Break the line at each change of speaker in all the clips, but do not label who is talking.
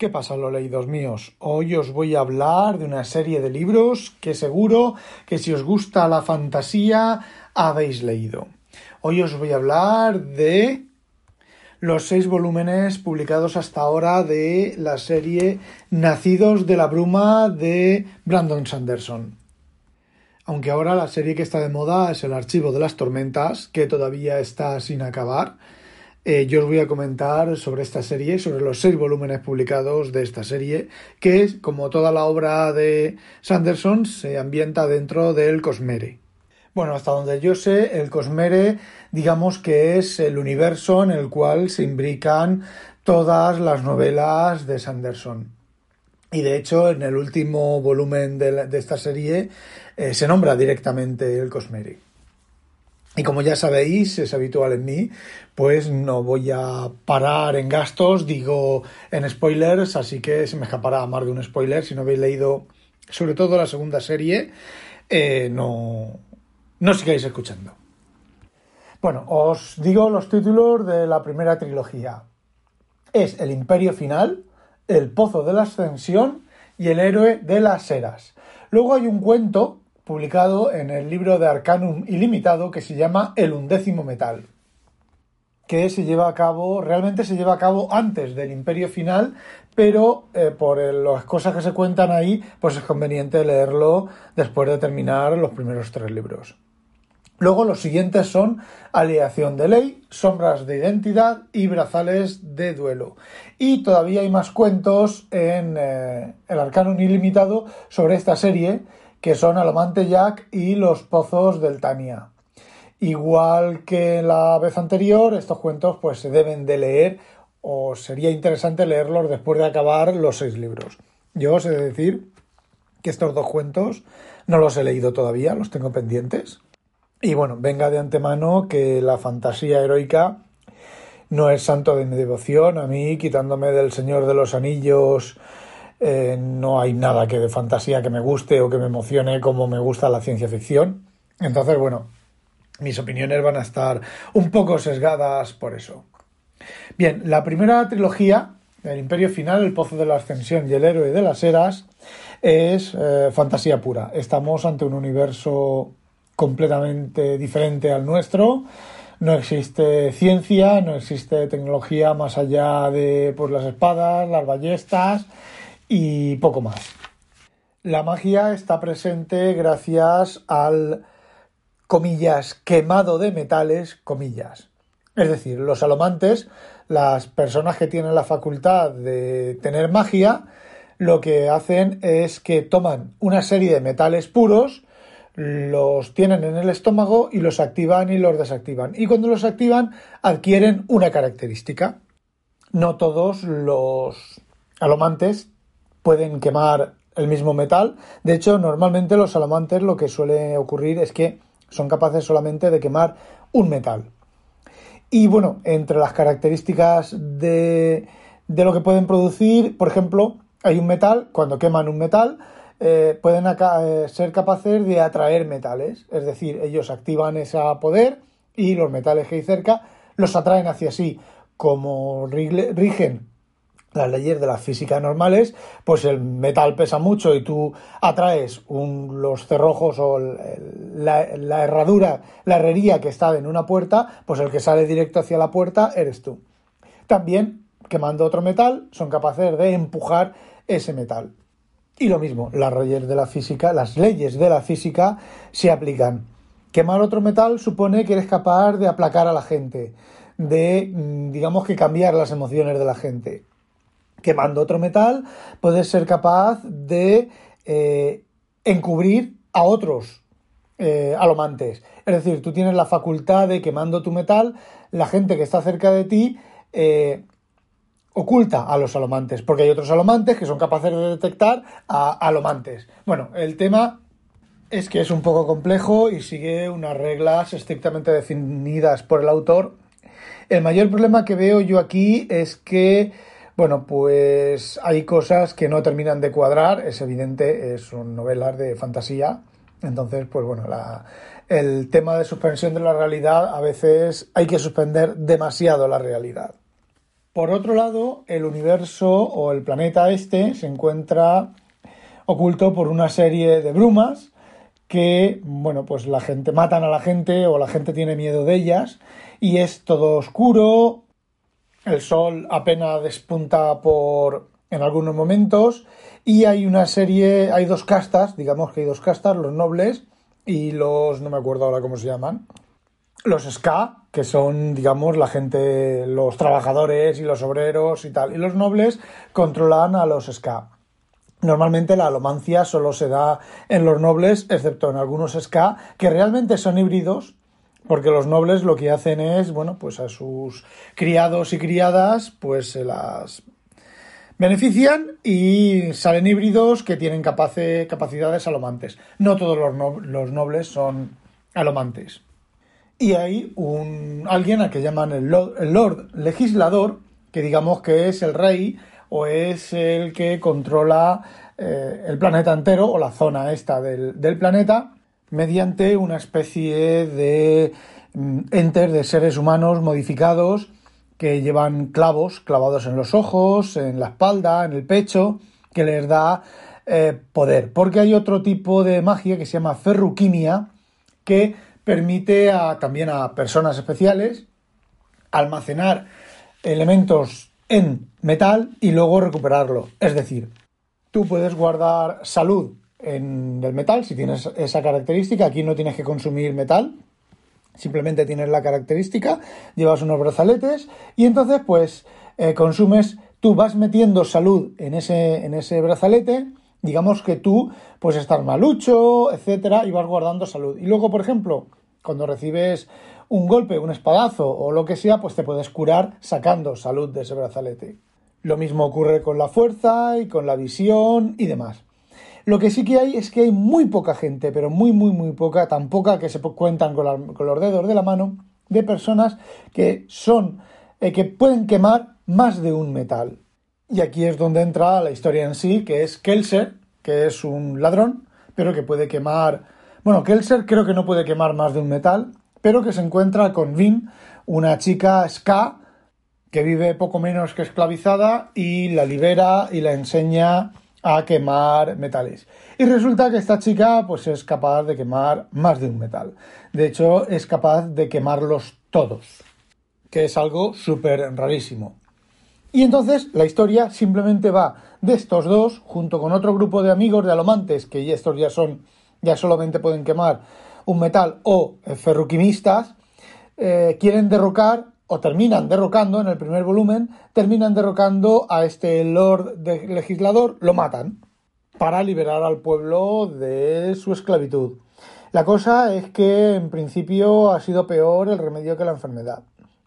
¿Qué pasa, los leídos míos? Hoy os voy a hablar de una serie de libros que seguro que si os gusta la fantasía habéis leído. Hoy os voy a hablar de los seis volúmenes publicados hasta ahora de la serie Nacidos de la Bruma de Brandon Sanderson. Aunque ahora la serie que está de moda es el Archivo de las Tormentas, que todavía está sin acabar. Eh, yo os voy a comentar sobre esta serie, sobre los seis volúmenes publicados de esta serie, que como toda la obra de Sanderson, se ambienta dentro del Cosmere. Bueno, hasta donde yo sé, el Cosmere, digamos que es el universo en el cual se imbrican todas las novelas de Sanderson. Y de hecho, en el último volumen de, esta serie eh, se nombra directamente el Cosmere. Y como ya sabéis, es habitual en mí, pues no voy a parar en gastos, digo en spoilers, así que se me escapará más de un spoiler. Si no habéis leído, sobre todo la segunda serie, eh, no, no sigáis escuchando. Bueno, os digo los títulos de la primera trilogía. Es El Imperio Final, El Pozo de la Ascensión y El Héroe de las Eras. Luego hay un cuento publicado en el libro de Arcanum Ilimitado que se llama El undécimo metal, que se lleva a cabo, realmente se lleva a cabo antes del Imperio Final, pero eh, por las cosas que se cuentan ahí, pues es conveniente leerlo después de terminar los primeros tres libros. Luego los siguientes son Aleación de Ley, Sombras de Identidad y Brazales de Duelo. Y todavía hay más cuentos en eh, el Arcanum Ilimitado sobre esta serie que son Alomante Jack y Los Pozos del Tania. Igual que la vez anterior, estos cuentos pues se deben de leer o sería interesante leerlos después de acabar los seis libros. Yo os he de decir que estos dos cuentos no los he leído todavía, los tengo pendientes. Y bueno, venga de antemano que la fantasía heroica no es santo de mi devoción. A mí, quitándome del Señor de los Anillos eh, no hay nada que de fantasía que me guste o que me emocione como me gusta la ciencia ficción. Entonces, bueno, mis opiniones van a estar un poco sesgadas por eso. Bien, la primera trilogía, El Imperio Final, El Pozo de la Ascensión y El Héroe de las Eras, es eh, fantasía pura. Estamos ante un universo completamente diferente al nuestro. No existe ciencia, no existe tecnología más allá de pues, las espadas, las ballestas y poco más. La magia está presente gracias al, comillas, quemado de metales, comillas. Es decir, los alomantes, las personas que tienen la facultad de tener magia, lo que hacen es que toman una serie de metales puros, los tienen en el estómago y los activan y los desactivan. Y cuando los activan adquieren una característica. No todos los alomantes pueden quemar el mismo metal. De hecho, normalmente los salamantes lo que suele ocurrir es que son capaces solamente de quemar un metal. Y bueno, entre las características de, de lo que pueden producir, por ejemplo, hay un metal, cuando queman un metal, eh, pueden eh, ser capaces de atraer metales. Es decir, ellos activan ese poder y los metales que hay cerca los atraen hacia sí. Como rigen las leyes de la física normales, pues el metal pesa mucho y tú atraes los cerrojos o la, herradura, la herrería que está en una puerta, pues el que sale directo hacia la puerta eres tú. También, quemando otro metal, son capaces de empujar ese metal. Y lo mismo, las leyes de la física, las leyes de la física se aplican. Quemar otro metal supone que eres capaz de aplacar a la gente, de, mm, digamos que cambiar las emociones de la gente quemando otro metal, puedes ser capaz de eh, encubrir a otros eh, alomantes. Es decir, tú tienes la facultad de quemando tu metal, la gente que está cerca de ti eh, oculta a los alomantes, porque hay otros alomantes que son capaces de detectar a alomantes. Bueno, el tema es que es un poco complejo y sigue unas reglas estrictamente definidas por el autor. El mayor problema que veo yo aquí es que bueno, pues hay cosas que no terminan de cuadrar, es evidente, son novelas de fantasía, entonces, pues bueno, el tema de suspensión de la realidad, a veces hay que suspender demasiado la realidad. Por otro lado, el universo o el planeta este se encuentra oculto por una serie de brumas que, bueno, pues la gente matan a la gente o la gente tiene miedo de ellas y es todo oscuro, el sol apenas despunta por en algunos momentos y hay una serie, hay dos castas, digamos que hay dos castas, los nobles y los, no me acuerdo ahora cómo se llaman, los ska, que son, digamos, la gente, los trabajadores y los obreros y tal, y los nobles controlan a los ska. Normalmente la alomancia solo se da en los nobles, excepto en algunos ska, que realmente son híbridos, porque los nobles lo que hacen es, bueno, pues a sus criados y criadas, pues se las benefician y salen híbridos que tienen capacidades alomantes. No todos los, los nobles son alomantes y hay un alguien a que llaman el Lord, legislador, que digamos que es el rey o es el que controla eh, el planeta entero o la zona esta del, del planeta mediante una especie de mm, enter de seres humanos modificados que llevan clavos clavados en los ojos, en la espalda, en el pecho, que les da eh, poder. Porque hay otro tipo de magia que se llama ferruquimia, que permite a, también a personas especiales almacenar elementos en metal y luego recuperarlo. Es decir, tú puedes guardar salud en el metal si tienes esa característica. Aquí no tienes que consumir metal, simplemente tienes la característica, llevas unos brazaletes y entonces pues eh, consumes, tú vas metiendo salud en ese, en ese brazalete digamos que tú pues estar malucho, etcétera, y vas guardando salud. Y luego, por ejemplo, cuando recibes un golpe, un espadazo o lo que sea, pues te puedes curar sacando salud de ese brazalete. Lo mismo ocurre con la fuerza y con la visión y demás. Lo que sí que hay es que hay muy poca gente, pero muy, muy, muy poca, tan poca que se cuentan con, los dedos de la mano, de personas que son, eh, que pueden quemar más de un metal. Y aquí es donde entra la historia en sí, que es Kelser, que es un ladrón, pero que puede quemar. Bueno, Kelser creo que no puede quemar más de un metal, pero que se encuentra con Vin, una chica ska que vive poco menos que esclavizada y la libera y la enseña a quemar metales. Y resulta que esta chica pues es capaz de quemar más de un metal. De hecho, es capaz de quemarlos todos, que es algo súper rarísimo. Y entonces la historia simplemente va de estos dos, junto con otro grupo de amigos de alomantes, que estos ya son, ya solamente pueden quemar un metal o ferruquimistas, eh, quieren derrocar o terminan derrocando en el primer volumen, terminan derrocando a este Lord legislador, lo matan para liberar al pueblo de su esclavitud. La cosa es que en principio ha sido peor el remedio que la enfermedad.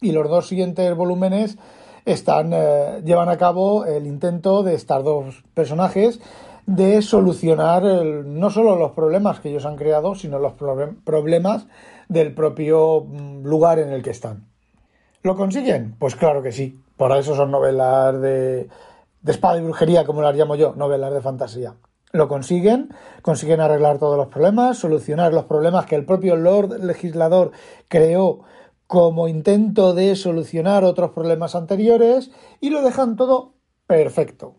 Y los dos siguientes volúmenes están, eh, llevan a cabo el intento de estos dos personajes de solucionar no solo los problemas que ellos han creado, sino los problemas del propio mm, lugar en el que están. ¿Lo consiguen? Pues claro que sí. Por eso son novelas de, de espada y brujería, como las llamo yo, novelas de fantasía. Lo consiguen, consiguen arreglar todos los problemas, solucionar los problemas que el propio Lord Legislador creó como intento de solucionar otros problemas anteriores y lo dejan todo perfecto.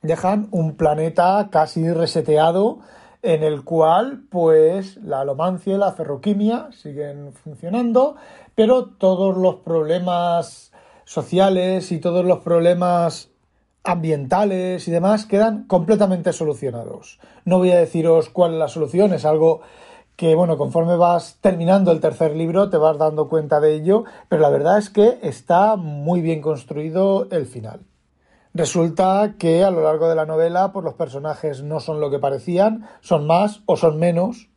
Dejan un planeta casi reseteado en el cual pues la alomancia y la ferroquimia siguen funcionando, pero todos los problemas sociales y todos los problemas ambientales y demás quedan completamente solucionados. No voy a deciros cuál es la solución, es algo que bueno, conforme vas terminando el tercer libro te vas dando cuenta de ello, pero la verdad es que está muy bien construido el final. Resulta que a lo largo de la novela pues los personajes no son lo que parecían, son más o son menos.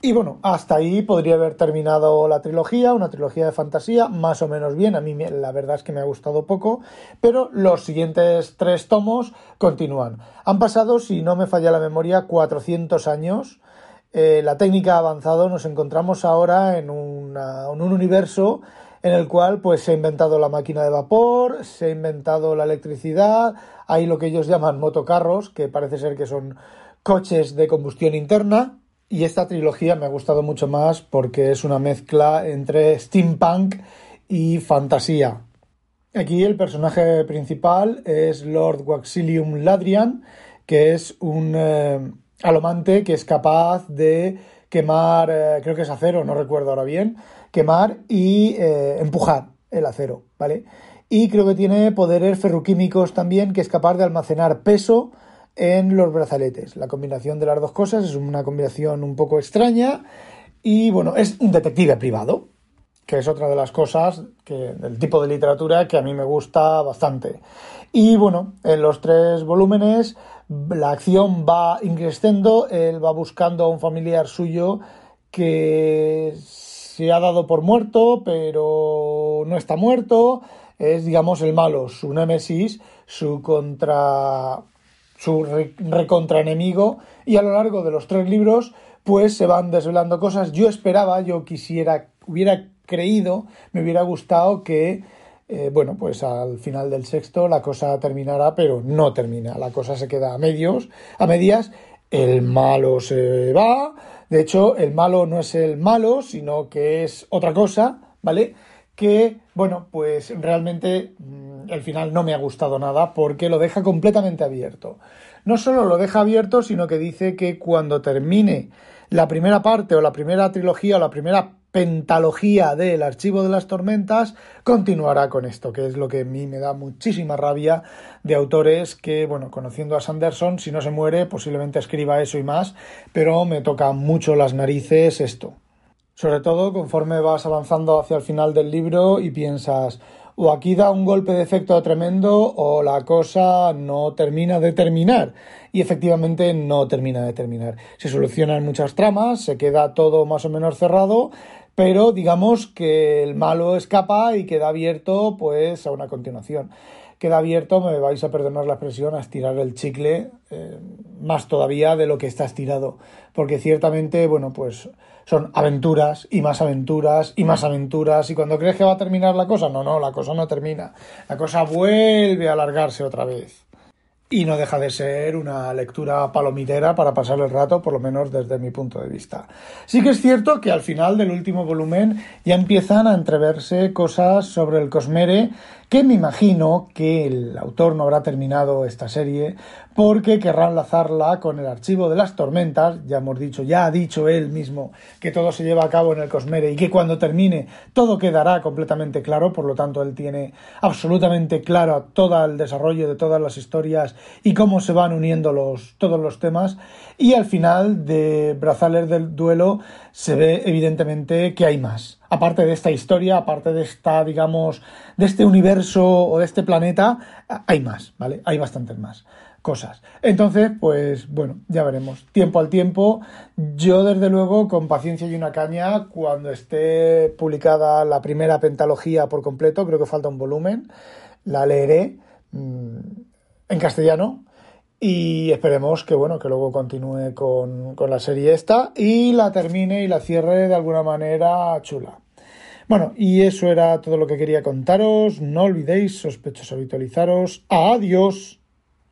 Y bueno, hasta ahí podría haber terminado la trilogía, una trilogía de fantasía, más o menos bien. A mí la verdad es que me ha gustado poco, pero los siguientes tres tomos continúan. Han pasado, si no me falla la memoria, 400 años eh, la técnica ha avanzado, nos encontramos ahora en, un universo en el cual pues se ha inventado la máquina de vapor, se ha inventado la electricidad, hay lo que ellos llaman motocarros, que parece ser que son coches de combustión interna, y esta trilogía me ha gustado mucho más porque es una mezcla entre steampunk y fantasía. Aquí el personaje principal es Lord Waxilium Ladrian, que es un eh, alomante que es capaz de quemar, eh, creo que es acero, no recuerdo ahora bien, quemar y eh, empujar el acero, ¿vale? Y creo que tiene poderes ferroquímicos también, que es capaz de almacenar peso en los brazaletes. La combinación de las dos cosas es una combinación un poco extraña y bueno, es un detective privado, que es otra de las cosas que, del tipo de literatura que a mí me gusta bastante. Y bueno, en los tres volúmenes la acción va increciendo, él va buscando a un familiar suyo que se ha dado por muerto, pero no está muerto, es digamos el malo, su némesis, su contra su recontraenemigo y a lo largo de los tres libros pues se van desvelando cosas. Yo esperaba, yo quisiera, hubiera creído, me hubiera gustado que, eh, bueno, pues al final del sexto la cosa terminara, pero no termina. La cosa se queda a medios, a medias. El malo se va. De hecho, el malo no es el malo, sino que es otra cosa, ¿vale? Que, bueno, pues realmente mm, el final no me ha gustado nada porque lo deja completamente abierto. No solo lo deja abierto, sino que dice que cuando termine la primera parte o la primera trilogía o la primera pentalogía del Archivo de las Tormentas continuará con esto, que es lo que a mí me da muchísima rabia de autores que, bueno, conociendo a Sanderson, si no se muere, posiblemente escriba eso y más, pero me toca mucho las narices esto. Sobre todo conforme vas avanzando hacia el final del libro y piensas, o aquí da un golpe de efecto tremendo o la cosa no termina de terminar. Y efectivamente no termina de terminar. Se solucionan muchas tramas, se queda todo más o menos cerrado, pero digamos que el malo escapa y queda abierto pues a una continuación. Queda abierto, me vais a perdonar la expresión, a estirar el chicle eh, más todavía de lo que está estirado, porque ciertamente, bueno, pues son aventuras y más aventuras y más aventuras y cuando crees que va a terminar la cosa, no, no, la cosa no termina, la cosa vuelve a alargarse otra vez. Y no deja de ser una lectura palomitera para pasar el rato, por lo menos desde mi punto de vista. Sí que es cierto que al final del último volumen ya empiezan a entreverse cosas sobre el Cosmere que me imagino que el autor no habrá terminado esta serie porque querrá enlazarla con el archivo de las tormentas, ya hemos dicho, ya ha dicho él mismo que todo se lleva a cabo en el Cosmere y que cuando termine todo quedará completamente claro, por lo tanto él tiene absolutamente claro todo el desarrollo de todas las historias y cómo se van uniendo los, todos los temas. Y al final de Brazales del Duelo se ve evidentemente que hay más. Aparte de esta historia, aparte de esta, digamos, de este universo o de este planeta, hay más, ¿vale? Hay bastantes más cosas. Entonces, pues bueno, ya veremos. Tiempo al tiempo. Yo, desde luego, con paciencia y una caña, cuando esté publicada la primera pentalogía por completo, creo que falta un volumen, la leeré mm, en castellano y esperemos que bueno que luego continúe con, con, la serie esta y la termine y la cierre de alguna manera chula. Bueno, y eso era todo lo que quería contaros. No olvidéis, sospechosos, habitualizaros. Adiós.